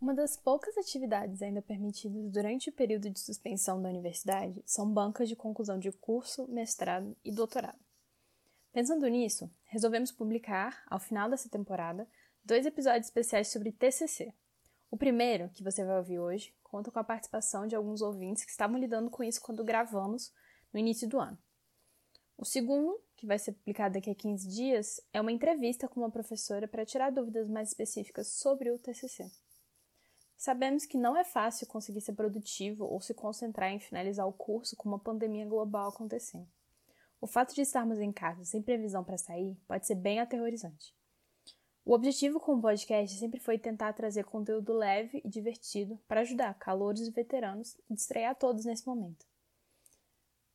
Uma das poucas atividades ainda permitidas durante o período de suspensão da universidade são bancas de conclusão de curso, mestrado e doutorado. Pensando nisso, resolvemos publicar, ao final dessa temporada, dois episódios especiais sobre TCC. O primeiro, que você vai ouvir hoje, conta com a participação de alguns ouvintes que estavam lidando com isso quando gravamos no início do ano. O segundo, que vai ser publicado daqui a 15 dias, é uma entrevista com uma professora para tirar dúvidas mais específicas sobre o TCC. Sabemos que não é fácil conseguir ser produtivo ou se concentrar em finalizar o curso com uma pandemia global acontecendo. O fato de estarmos em casa sem previsão para sair pode ser bem aterrorizante. O objetivo com o podcast sempre foi tentar trazer conteúdo leve e divertido para ajudar calouros e veteranos e distrair a todos nesse momento.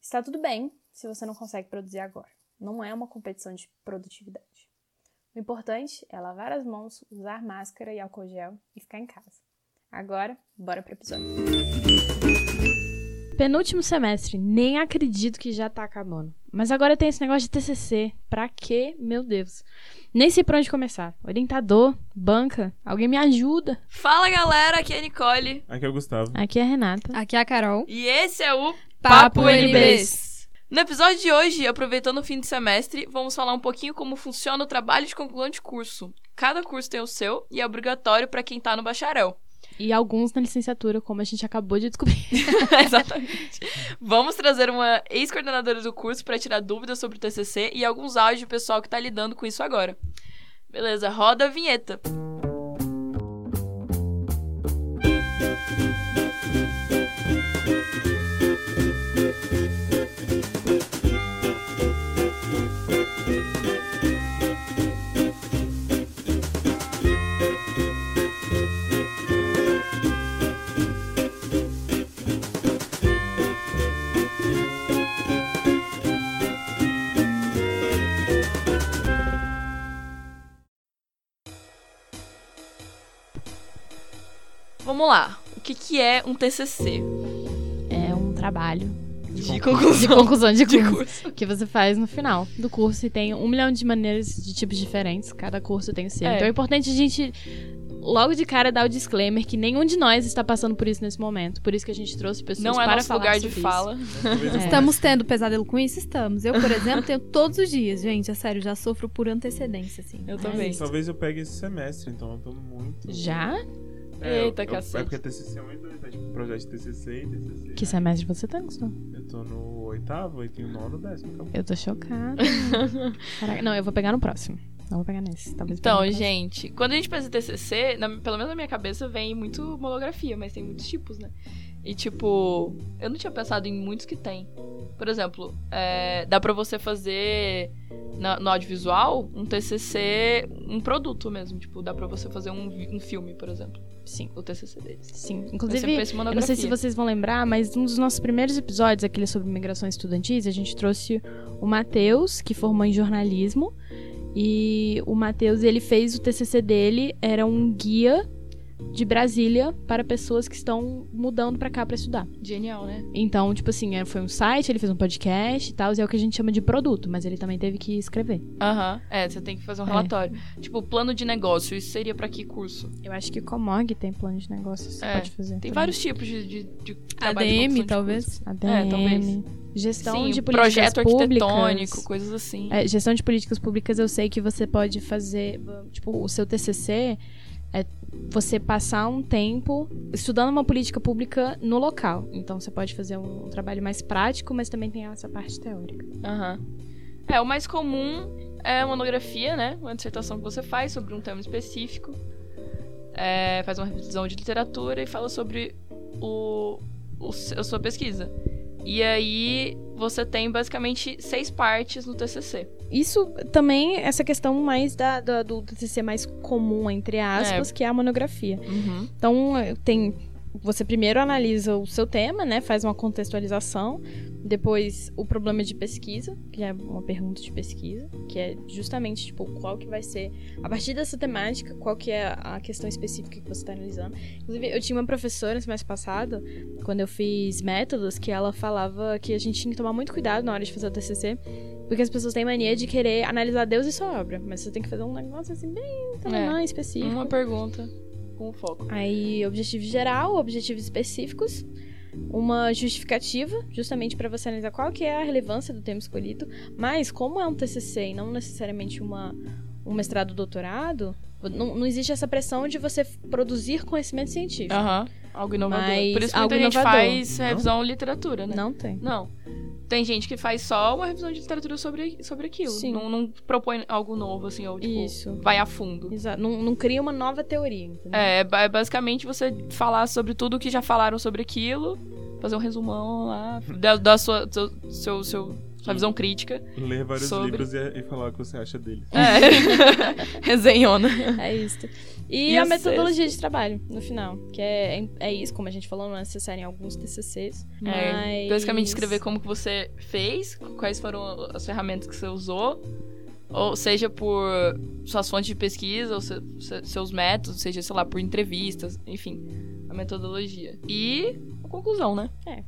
Está tudo bem se você não consegue produzir agora. Não é uma competição de produtividade. O importante é lavar as mãos, usar máscara e álcool gel e ficar em casa. Agora, bora pro episódio. Penúltimo semestre, nem acredito que já tá acabando. Mas agora tem esse negócio de TCC. Pra quê? Meu Deus. Nem sei por onde começar. Orientador, banca, alguém me ajuda. Fala galera, aqui é a Nicole. Aqui é o Gustavo. Aqui é a Renata. Aqui é a Carol. E esse é o Papo Papo NBs. NBs. No episódio de hoje, aproveitando o fim de semestre, vamos falar um pouquinho como funciona o trabalho de conclusão de curso. Cada curso tem o seu e é obrigatório para quem tá no bacharel. E alguns na licenciatura, como a gente acabou de descobrir. Exatamente. Vamos trazer uma ex-coordenadora do curso para tirar dúvidas sobre o TCC e alguns áudios do pessoal que tá lidando com isso agora. Beleza, roda a vinheta. Vamos lá. O que, que é um TCC? É um trabalho De de conclusão conclusão de de curso. curso. Que você faz no final do curso e tem um milhão de maneiras de tipos diferentes. Cada curso tem o seu. É. Então é importante a gente, logo de cara, dar o disclaimer que nenhum de nós está passando por isso nesse momento. Por isso que a gente trouxe pessoas Não é para nosso falar lugar de sobre fala. É. Estamos tendo pesadelo com isso? Estamos. Eu, por exemplo, tenho todos os dias, gente. É sério, já sofro por antecedência, assim. Eu É também. isso. Talvez eu pegue esse semestre, então eu tô muito. isso. Já? É, Eita, eu, cacete. É porque TCC é muito interessante. Tipo, projeto de TCC e TCC. Que semestre você tá, Gustavo? Eu tô no oitavo e tenho nono, décimo. Acabou. Eu tô chocada. Caraca, não, eu vou pegar no próximo. Não vou pegar nesse. Talvez Então, gente, quando a gente pensa em TCC, na- pelo menos na minha cabeça vem muito monografia, mas tem muitos tipos, né? E, tipo, eu não tinha pensado em muitos que tem. Por exemplo, é, dá pra você fazer na- no audiovisual um TCC, um produto mesmo. Tipo, dá pra você fazer um, um filme, por exemplo. Sim, O TCC deles. sim. Inclusive, eu não sei se vocês vão lembrar, mas um dos nossos primeiros episódios, aquele sobre migrações estudantis, a gente trouxe o Matheus, que formou em jornalismo. E o Matheus, ele fez o TCC dele, era um guia de Brasília para pessoas que estão mudando pra cá pra estudar. Genial, né? Então, tipo assim, é, foi um site, ele fez um podcast e tal, e é o que a gente chama de produto, mas ele também teve que escrever. Aham. É, você tem que fazer um É. relatório. Tipo, plano de negócio, isso seria pra que curso? Eu acho que Comog tem plano de negócio, você É, pode fazer. Tem também. vários tipos de, de, de ADM, de talvez. ADM, É, talvez. gestão Sim, de políticas projeto públicas. arquitetônico, coisas assim. É, gestão de políticas públicas, eu sei que você pode fazer, tipo, o seu TCC é você passar um tempo estudando uma política pública no local. Então você pode fazer um, trabalho mais prático, mas também tem essa parte teórica. Aham. É, o mais comum é a monografia, né? Uma dissertação que você faz sobre um tema específico. É, faz uma revisão de literatura e fala sobre o, o a sua pesquisa. E aí você tem basicamente seis partes no TCC. Isso também, essa questão mais da, da- do TCC mais comum, entre aspas, que é a monografia. Então, eh, tem. Você primeiro analisa o seu tema, né? Faz uma contextualização. Depois, o problema de pesquisa, que é uma pergunta de pesquisa, que é justamente, tipo, qual que vai ser. A partir dessa temática, qual que é a questão específica que você está analisando. Inclusive, eu tinha uma professora no semestre passado, quando eu fiz métodos, que ela falava que a gente tinha que tomar muito cuidado na hora de fazer o TCC, porque as pessoas têm mania de querer analisar Deus e sua obra. Mas você tem que fazer um negócio assim, bem tamanho específico. Uma pergunta. com foco. Aí, objetivo geral, objetivos específicos, uma justificativa, justamente para você analisar qual que é a relevância do tema escolhido. Mas, como é um TCC e não necessariamente uma, um mestrado ou doutorado, não, não existe essa pressão de você produzir conhecimento científico. Aham, algo inovador. Mas Por isso que muita gente faz Não? revisão literatura, né? Não tem. Não. Tem gente que faz só uma revisão de literatura sobre, sobre aquilo. Sim. Não, não propõe algo novo, assim, ou tipo, Isso. vai a fundo. Exato. Não, não cria uma nova teoria, entendeu? É, é ba- basicamente você falar sobre tudo que já falaram sobre aquilo, fazer um resumão lá, da, da sua, seu, seu, seu- sua visão crítica. Ler vários Sobre- livros e, e falar o que você acha deles. É. Resenhona. É isso. E, E a o metodologia de trabalho, no final. Que é, é isso, como a gente falou, não é necessário em alguns TCCs. É, mas... basicamente escrever como que você fez, quais foram as ferramentas que você usou, ou seja por suas fontes de pesquisa, ou se- se- seus métodos, seja, sei lá, por entrevistas, enfim, a metodologia. E a conclusão, né? É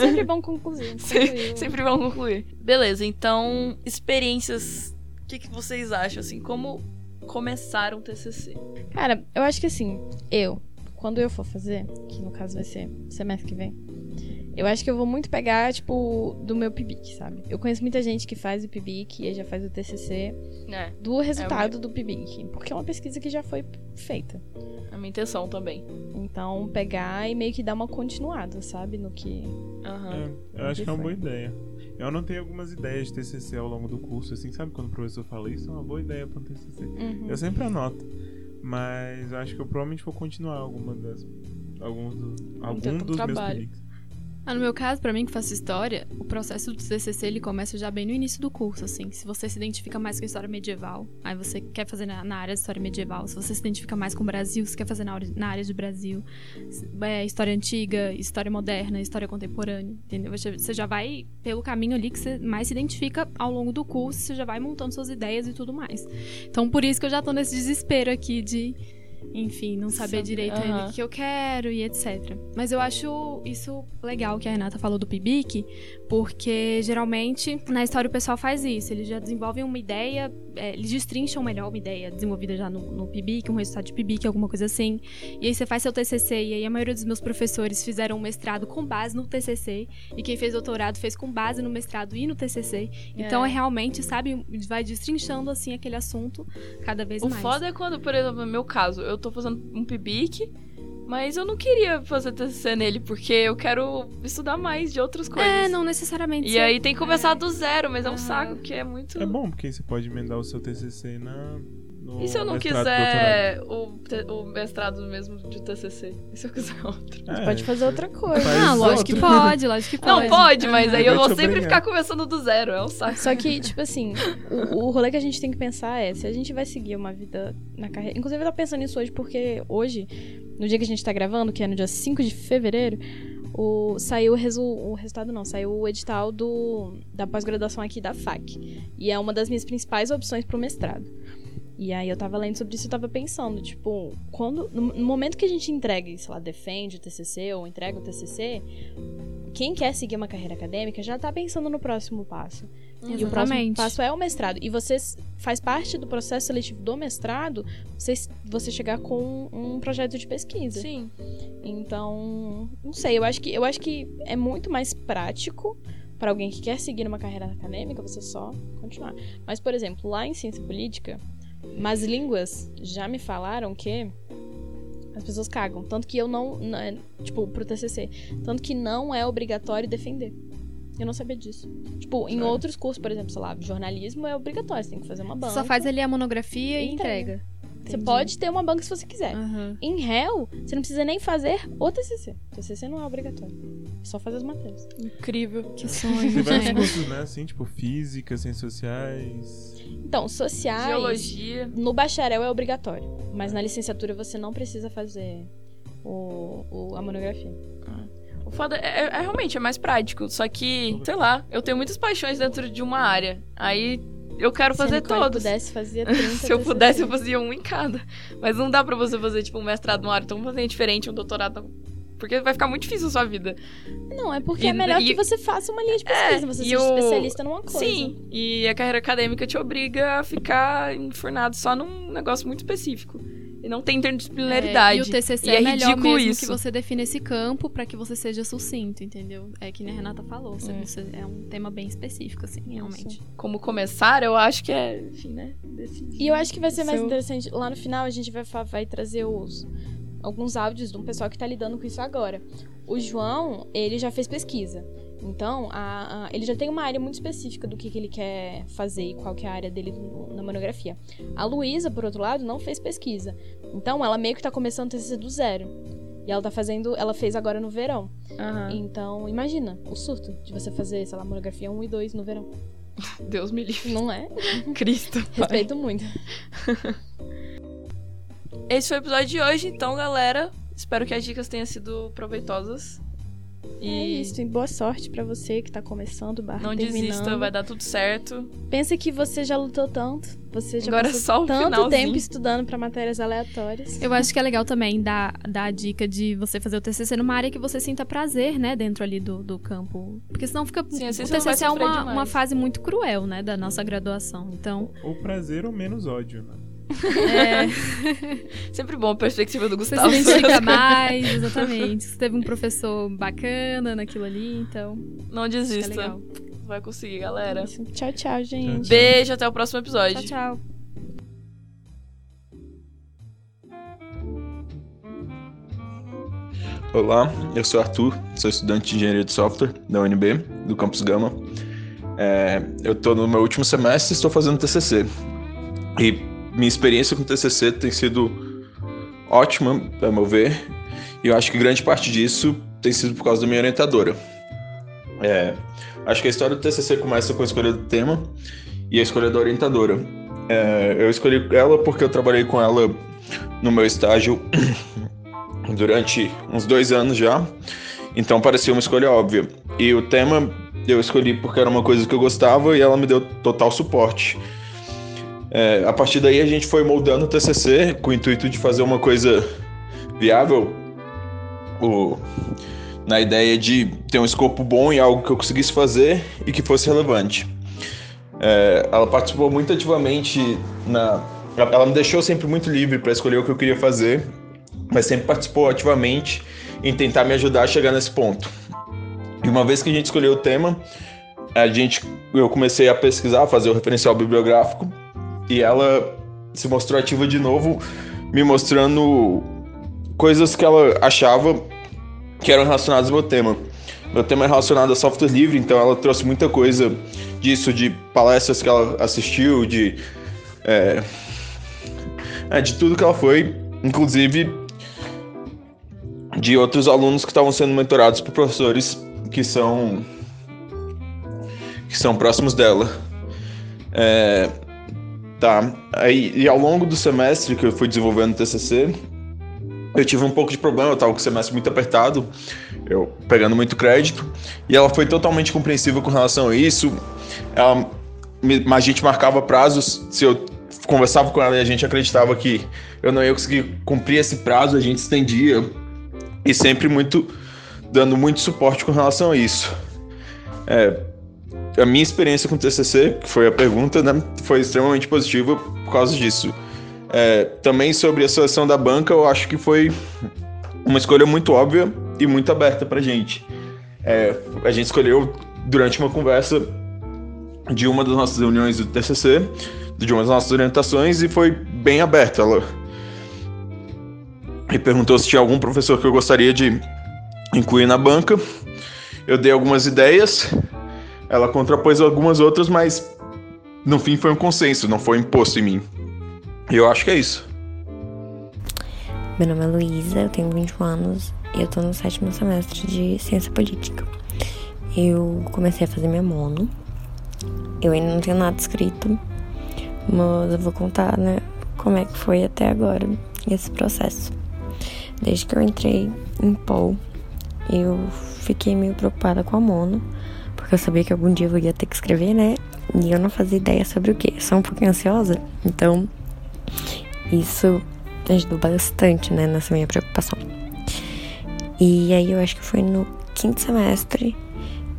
sempre bom concluir. Se- concluir. Sempre vamos concluir. Beleza, então, experiências, o que, que vocês acham, assim, como começar um TCC? Cara, eu acho que assim, eu, quando eu for fazer, que no caso vai ser semestre que vem, eu acho que eu vou muito pegar, tipo, do meu PIBIC, sabe? Eu conheço muita gente que faz o PIBIC e já faz o TCC É, do resultado do PIBIC, porque é uma pesquisa que já foi feita. A minha intenção também. Então, pegar e meio que dar uma continuada, sabe? No que. Aham. É, eu acho que é uma boa ideia. Eu anotei algumas ideias de TCC ao longo do curso, assim, sabe quando o professor fala isso é uma boa ideia para um TCC. Uhum. Eu sempre anoto, mas eu acho que eu provavelmente vou continuar alguma das alguns do, algum dos meus trabalho. Ah, no meu caso, pra mim que faço história, o processo do TCC ele começa já bem no início do curso, assim. Se você se identifica mais com a história medieval, aí você quer fazer na, na área de história medieval. Se você se identifica mais com o Brasil, você quer fazer na, área- na área de Brasil. É, história antiga, história moderna, história contemporânea, entendeu? Você, você já vai pelo caminho ali que você mais se identifica ao longo do curso, você já vai montando suas ideias e tudo mais. Então, por isso que eu já tô nesse desespero aqui de enfim, não saber Saber, direito aham. ainda o que eu quero e etc. Mas eu acho isso legal que a Renata falou do PIBIC, porque geralmente na história o pessoal faz isso. Eles já desenvolvem uma ideia, é, eles destrincham melhor uma ideia desenvolvida já no, no PIBIC, um resultado de PIBIC, alguma coisa assim. E aí você faz seu TCC, e aí a maioria dos meus professores fizeram um mestrado com base no TCC, e quem fez doutorado fez com base no mestrado e no TCC. Então é realmente, sabe, vai destrinchando assim aquele assunto cada vez O mais. foda é quando, por exemplo, no meu caso, eu tô fazendo um PIBIC, mas eu não queria fazer TCC nele, porque eu quero estudar mais de outras coisas. É, não necessariamente. E ser- aí tem que começar do zero, mas é um Aham. saco, porque é muito... É bom, porque aí você pode emendar o seu TCC na no E se eu não quiser o, o mestrado mesmo de TCC? E se eu quiser outro? É, Pode fazer outra coisa. faz Não, lógico que outro. pode, lógico que pode. Não, pode, mas aí eu Vai vou sempre obrigar. ficar começando do zero, é um saco. Só que, tipo assim, o, o rolê que a gente tem que pensar é se a gente vai seguir uma vida na carreira. Inclusive, eu tava pensando nisso hoje, porque hoje, no dia que a gente tá gravando, que é no dia 5 de fevereiro, o, saiu o, resu, o resultado, não, saiu o edital do, da pós-graduação aqui da FAC. E é uma das minhas principais opções pro mestrado. E aí eu tava lendo sobre isso e tava pensando, tipo, quando. No, momento que a gente entrega, sei lá, defende o TCC ou entrega o TCC, quem quer seguir uma carreira acadêmica já tá pensando no próximo passo. E o próximo Exatamente. passo é o mestrado. E você faz parte do processo seletivo do mestrado você, você chegar com um projeto de pesquisa. Sim. Então, não sei, eu acho que eu acho que é muito mais prático para alguém que quer seguir uma carreira acadêmica você só continuar. Mas, por exemplo, lá em ciência política, mas línguas já me falaram que as pessoas cagam, tanto que eu não, não é, tipo, pro TCC, tanto que não é obrigatório defender. Eu não sabia disso. Tipo, em outros cursos, por exemplo, sei lá, jornalismo é obrigatório, você tem que fazer uma banca. Só faz ali a monografia e E entrega. Você pode ter uma banca se você quiser. Aham. Em réu, você não precisa nem fazer o TCC. O TCC não é obrigatório. É só fazer as matérias. Incrível. Que sonho, Tem vários gente. cursos, né? Assim, tipo física, ciências sociais. Então, sociais, Geologia. no bacharel é obrigatório. Mas na licenciatura você não precisa fazer o, o- a monografia. O foda é, é- é realmente é mais prático. Só que, sei lá, eu tenho muitas paixões dentro de uma área. Aí eu quero Se fazer todos. pudesse, fazia 30 Se eu pudesse, eu fazia um em cada. Mas não dá pra você fazer, tipo, um mestrado numa área tão completamente diferente, um doutorado. Porque vai ficar muito difícil a sua vida. Não, é porque E- é melhor e- que você faça uma linha de pesquisa. você e seja o- especialista numa coisa. Sim, e a carreira acadêmica te obriga a ficar enfurnado só num negócio muito específico. e não tem interdisciplinaridade. É, e o TCC e é, é melhor mesmo isso. que você define esse campo para que você seja sucinto, entendeu? É que a Renata falou, é. Você, é um tema bem específico, assim, realmente. Como começar, eu acho que é, enfim, né? Decidir. E eu acho que vai ser mais Seu... interessante. Lá no final a gente vai, vai trazer os alguns áudios de um pessoal que está lidando com isso agora. O João, ele já fez pesquisa. Então, a, a, ele já tem uma área muito específica do que, que ele quer fazer e qual que é a área dele na monografia. A Luísa, por outro lado, não fez pesquisa. Então, ela meio que está começando o TCC do zero. E ela tá fazendo, ela fez agora no verão. Uhum. Então, imagina o surto de você fazer, sei lá, monografia 1 e 2 no verão. Deus me livre. Não é? Cristo. Respeito muito. Esse foi o episódio de hoje, então, galera. Espero que as dicas tenham sido proveitosas. E... É isso, e boa sorte para você que tá começando, barra Não terminando. desista, vai dar tudo certo. Pensa que você já lutou tanto, você já Agora passou só tanto finalzinho. tempo estudando para matérias aleatórias. Eu acho que é legal também dar, dar a dica de você fazer o TCC numa área que você sinta prazer, né, dentro ali do, do campo. Porque senão fica... Sim, assim o TCC é uma, uma fase muito cruel, né, da nossa graduação, então... Ou prazer ou menos ódio, né? É. Sempre bom a perspectiva do Gustavo. Você se identifica mais, exatamente. Você teve um professor bacana naquilo ali, então. Não desista. Vai conseguir, galera. Tchau, tchau, gente. Beijo, até o próximo episódio. Tchau, tchau. Olá, eu sou Arthur, sou estudante de engenharia de software da UNB, do Campus Gama. É, eu estou no meu último semestre e estou fazendo TCC. E minha experiência com o TCC tem sido ótima, a meu ver, e eu acho que grande parte disso tem sido por causa da minha orientadora. É, acho que a história do TCC começa com a escolha do tema e a escolha da orientadora. É, eu escolhi ela porque eu trabalhei com ela no meu estágio durante uns dois anos já, então parecia uma escolha óbvia. E o tema eu escolhi porque era uma coisa que eu gostava e ela me deu total suporte. É, a partir daí a gente foi moldando o TCC com o intuito de fazer uma coisa viável, o, na ideia de ter um escopo bom e algo que eu conseguisse fazer e que fosse relevante. É, ela participou muito ativamente na. Ela me deixou sempre muito livre para escolher o que eu queria fazer, mas sempre participou ativamente em tentar me ajudar a chegar nesse ponto. E uma vez que a gente escolheu o tema, a gente, eu comecei a pesquisar, a fazer o referencial bibliográfico e ela se mostrou ativa de novo, me mostrando coisas que ela achava que eram relacionadas ao meu tema. Meu tema é relacionado a software livre, então ela trouxe muita coisa disso, de palestras que ela assistiu, de. É, é, de tudo que ela foi, inclusive de outros alunos que estavam sendo mentorados por professores que são que são próximos dela. É, Tá. Aí, e ao longo do semestre que eu fui desenvolvendo o TCC, eu tive um pouco de problema, eu tava com o semestre muito apertado, eu pegando muito crédito, e ela foi totalmente compreensiva com relação a isso. Ela, a gente marcava prazos, se eu conversava com ela e a gente acreditava que eu não ia conseguir cumprir esse prazo, a gente estendia, e sempre muito dando muito suporte com relação a isso. É, a minha experiência com o TCC, que foi a pergunta, né, foi extremamente positiva por causa disso. É, também sobre a seleção da banca, eu acho que foi uma escolha muito óbvia e muito aberta para gente. É, a gente escolheu durante uma conversa de uma das nossas reuniões do TCC, de uma das nossas orientações, e foi bem aberta. Ela me perguntou se tinha algum professor que eu gostaria de incluir na banca. Eu dei algumas ideias, ela contrapôs algumas outras, mas no fim foi um consenso, não foi imposto em mim. E eu acho que é isso. Meu nome é Luísa, eu tenho 21 anos e eu tô no sétimo semestre de Ciência Política. Eu comecei a fazer minha mono. Eu ainda não tenho nada escrito, mas eu vou contar, né, como é que foi até agora esse processo. Desde que eu entrei em Paul, eu fiquei meio preocupada com a mono, porque eu sabia que algum dia eu ia ter que escrever, né? E eu não fazia ideia sobre o que. Sou um pouquinho ansiosa, então isso ajudou bastante, né, nessa minha preocupação. E aí eu acho que foi no quinto semestre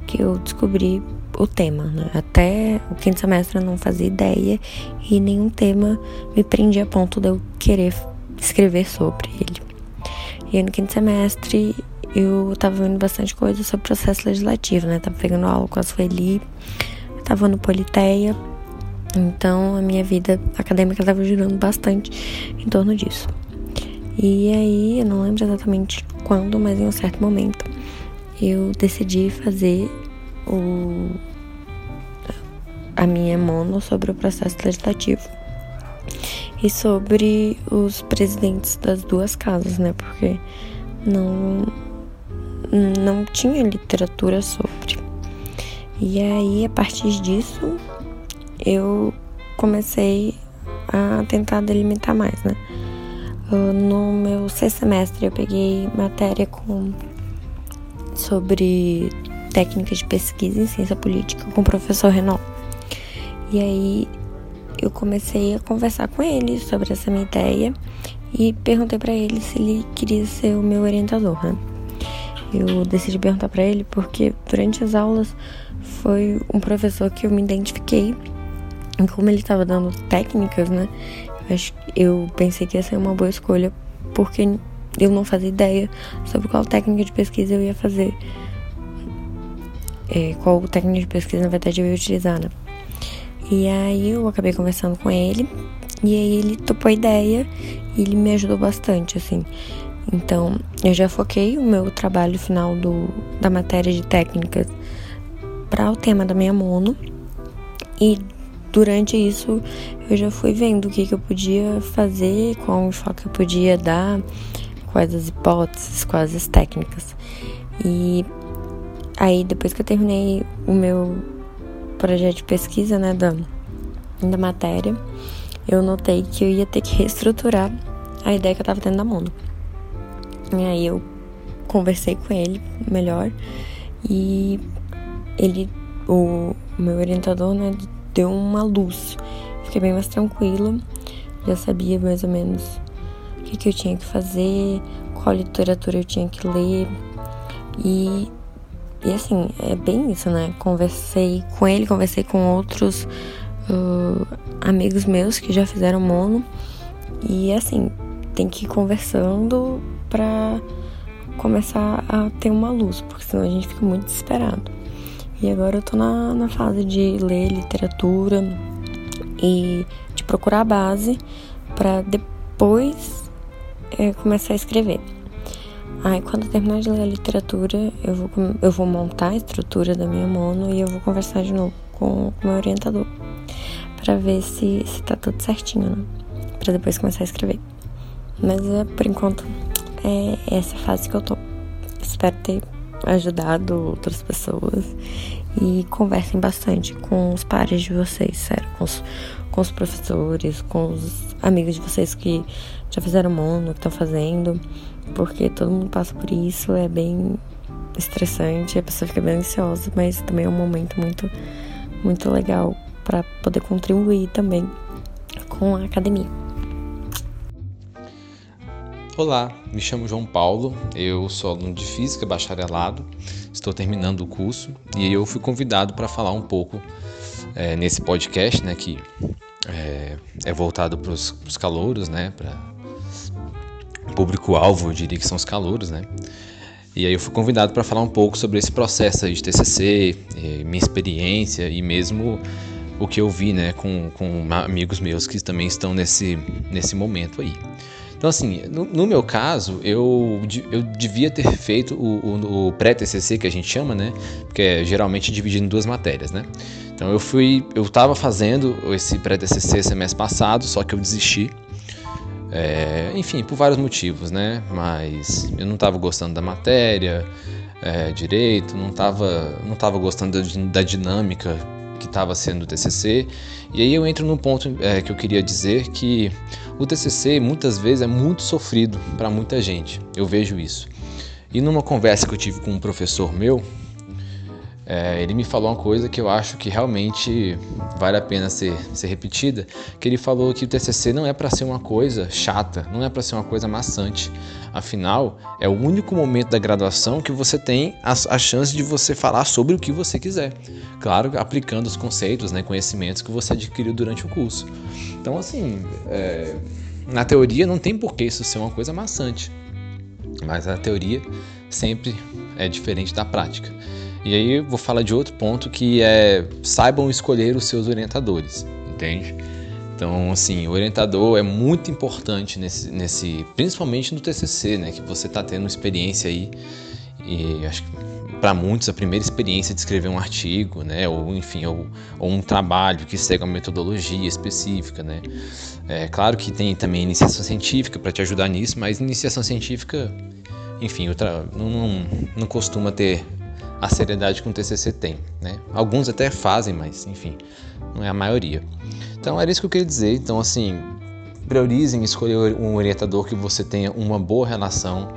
que eu descobri o tema, né? Até o quinto semestre eu não fazia ideia e nenhum tema me prendia a ponto de eu querer escrever sobre ele. E aí no quinto semestre eu tava vendo bastante coisa sobre processo legislativo, né? Tava pegando aula com a Sueli, tava no Politeia, então a minha vida acadêmica tava girando bastante em torno disso. E aí, eu não lembro exatamente quando, mas em um certo momento, eu decidi fazer o a minha mono sobre o processo legislativo e sobre os presidentes das duas casas, né? Porque não não tinha literatura sobre. E aí, a partir disso, eu comecei a tentar delimitar mais, né? Ah, no meu sexto semestre, eu peguei matéria com sobre técnicas de pesquisa em ciência política com o professor Renault. E aí eu comecei a conversar com ele sobre essa minha ideia e perguntei para ele se ele queria ser o meu orientador, né? Eu decidi perguntar para ele porque durante as aulas foi um professor que eu me identifiquei e como ele estava dando técnicas, né? Eu pensei que ia ser uma boa escolha porque eu não fazia ideia sobre qual técnica de pesquisa eu ia fazer. É, qual técnica de pesquisa na verdade eu ia utilizar, né? E aí eu acabei conversando com ele e aí ele topou a ideia e ele me ajudou bastante, assim. Então, eu já foquei o meu trabalho final do, da matéria de técnicas para o tema da minha mono. E durante isso, eu já fui vendo o que, que eu podia fazer, qual enfoque eu podia dar, quais as hipóteses, quais as técnicas. E aí, depois que eu terminei o meu projeto de pesquisa, né, da, da matéria, eu notei que eu ia ter que reestruturar a ideia que eu tava tendo da mono. E aí eu conversei com ele melhor e ele, o meu orientador, né, deu uma luz. Fiquei bem mais tranquila, já sabia mais ou menos o que, que eu tinha que fazer, qual literatura eu tinha que ler. E, e assim, é bem isso, né? Conversei com ele, conversei com outros uh, amigos meus que já fizeram mono. E assim, tem que ir conversando para começar a ter uma luz, porque senão a gente fica muito desesperado. E agora eu tô na, na fase de ler literatura e de procurar a base para depois é, começar a escrever. Aí quando eu terminar de ler a literatura, eu vou, eu vou montar a estrutura da minha mono e eu vou conversar de novo com o meu orientador para ver se, se tá tudo certinho, né? Pra depois começar a escrever. Mas é, por enquanto é essa fase que eu tô. Espero ter ajudado outras pessoas e conversem bastante com os pares de vocês, sério, com os, com os professores, com os amigos de vocês que já fizeram mono, que estão fazendo, porque todo mundo passa por isso, é bem estressante, a pessoa fica bem ansiosa, mas também é um momento muito, muito legal para poder contribuir também com a academia. Olá, me chamo João Paulo, eu sou aluno de Física Bacharelado, estou terminando o curso e eu fui convidado para falar um pouco é, nesse podcast, né, que é, é voltado para os calouros, né, para público-alvo, eu diria que são os calouros, né, e aí eu fui convidado para falar um pouco sobre esse processo de TCC, minha experiência e mesmo o que eu vi, né, com, com amigos meus que também estão nesse, nesse momento aí. Então, assim, no, no, meu caso, eu, eu devia ter feito o, o, o pré-TCC, que a gente chama, né? Porque é geralmente dividido em duas matérias, né? Então, eu fui, eu estava fazendo esse pré-TCC semestre passado, só que eu desisti. É, enfim, por vários motivos, né? Mas eu não estava gostando da matéria é, direito, não estava não tava gostando da dinâmica que estava sendo o TCC. E aí eu entro num ponto é, que eu queria dizer que o TCC muitas vezes é muito sofrido para muita gente. Eu vejo isso. E numa conversa que eu tive com um professor meu, é, ele me falou uma coisa que eu acho que realmente vale a pena ser, ser repetida, que ele falou que o TCC não é para ser uma coisa chata, não é para ser uma coisa maçante. Afinal, é o único momento da graduação que você tem a, a chance de você falar sobre o que você quiser. Claro, aplicando os conceitos, né, conhecimentos que você adquiriu durante o curso. Então, assim, é, na teoria não tem por que isso ser uma coisa maçante. Mas a teoria sempre é diferente da prática. E aí vou falar de outro ponto que é saibam escolher os seus orientadores, entende? Então, assim, o orientador é muito importante nesse, nesse principalmente no TCC, né, que você está tendo experiência aí e acho que para muitos a primeira experiência de escrever um artigo, né, ou enfim, ou, ou um trabalho que segue uma metodologia específica, né. É claro que tem também iniciação científica para te ajudar nisso, mas iniciação científica, enfim, não, não, não costuma ter a seriedade que um TCC tem, né. Alguns até fazem, mas enfim, não é a maioria. Então era isso que eu queria dizer. Então assim, priorizem escolher um orientador que você tenha uma boa relação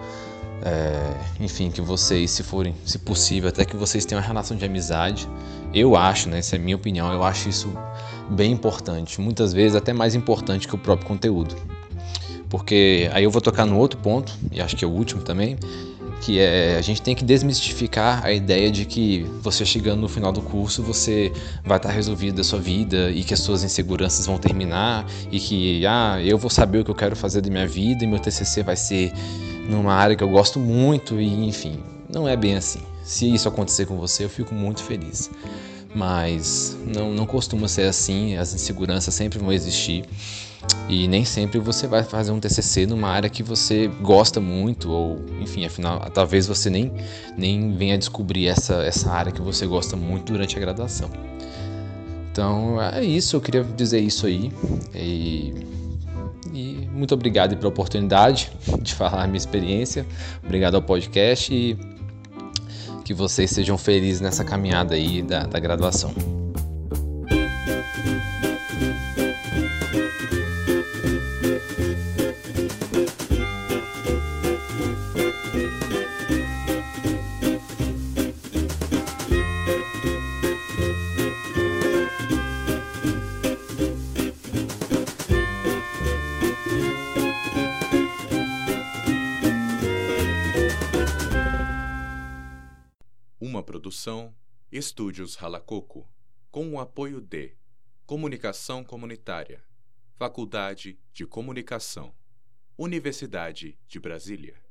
é, enfim, que vocês, se forem, se possível, até que vocês tenham uma relação de amizade. Eu acho, né, essa é a minha opinião, eu acho isso bem importante, muitas vezes até mais importante que o próprio conteúdo. Porque aí eu vou tocar no outro ponto, e acho que é o último também, que é a gente tem que desmistificar a ideia de que você chegando no final do curso você vai estar resolvido da sua vida e que as suas inseguranças vão terminar e que ah, eu vou saber o que eu quero fazer da minha vida e meu TCC vai ser numa área que eu gosto muito e enfim, não é bem assim. Se isso acontecer com você, eu fico muito feliz. Mas não, não costuma ser assim, as inseguranças sempre vão existir. E nem sempre você vai fazer um TCC numa área que você gosta muito, ou enfim, afinal, talvez você nem, nem venha descobrir essa, essa área que você gosta muito durante a graduação. Então é isso, eu queria dizer isso aí. E e muito obrigado pela oportunidade de falar a minha experiência. Obrigado ao podcast e que vocês sejam felizes nessa caminhada aí da, da graduação. Estúdios Ralacoco, com o apoio de Comunicação Comunitária, Faculdade de Comunicação, Universidade de Brasília.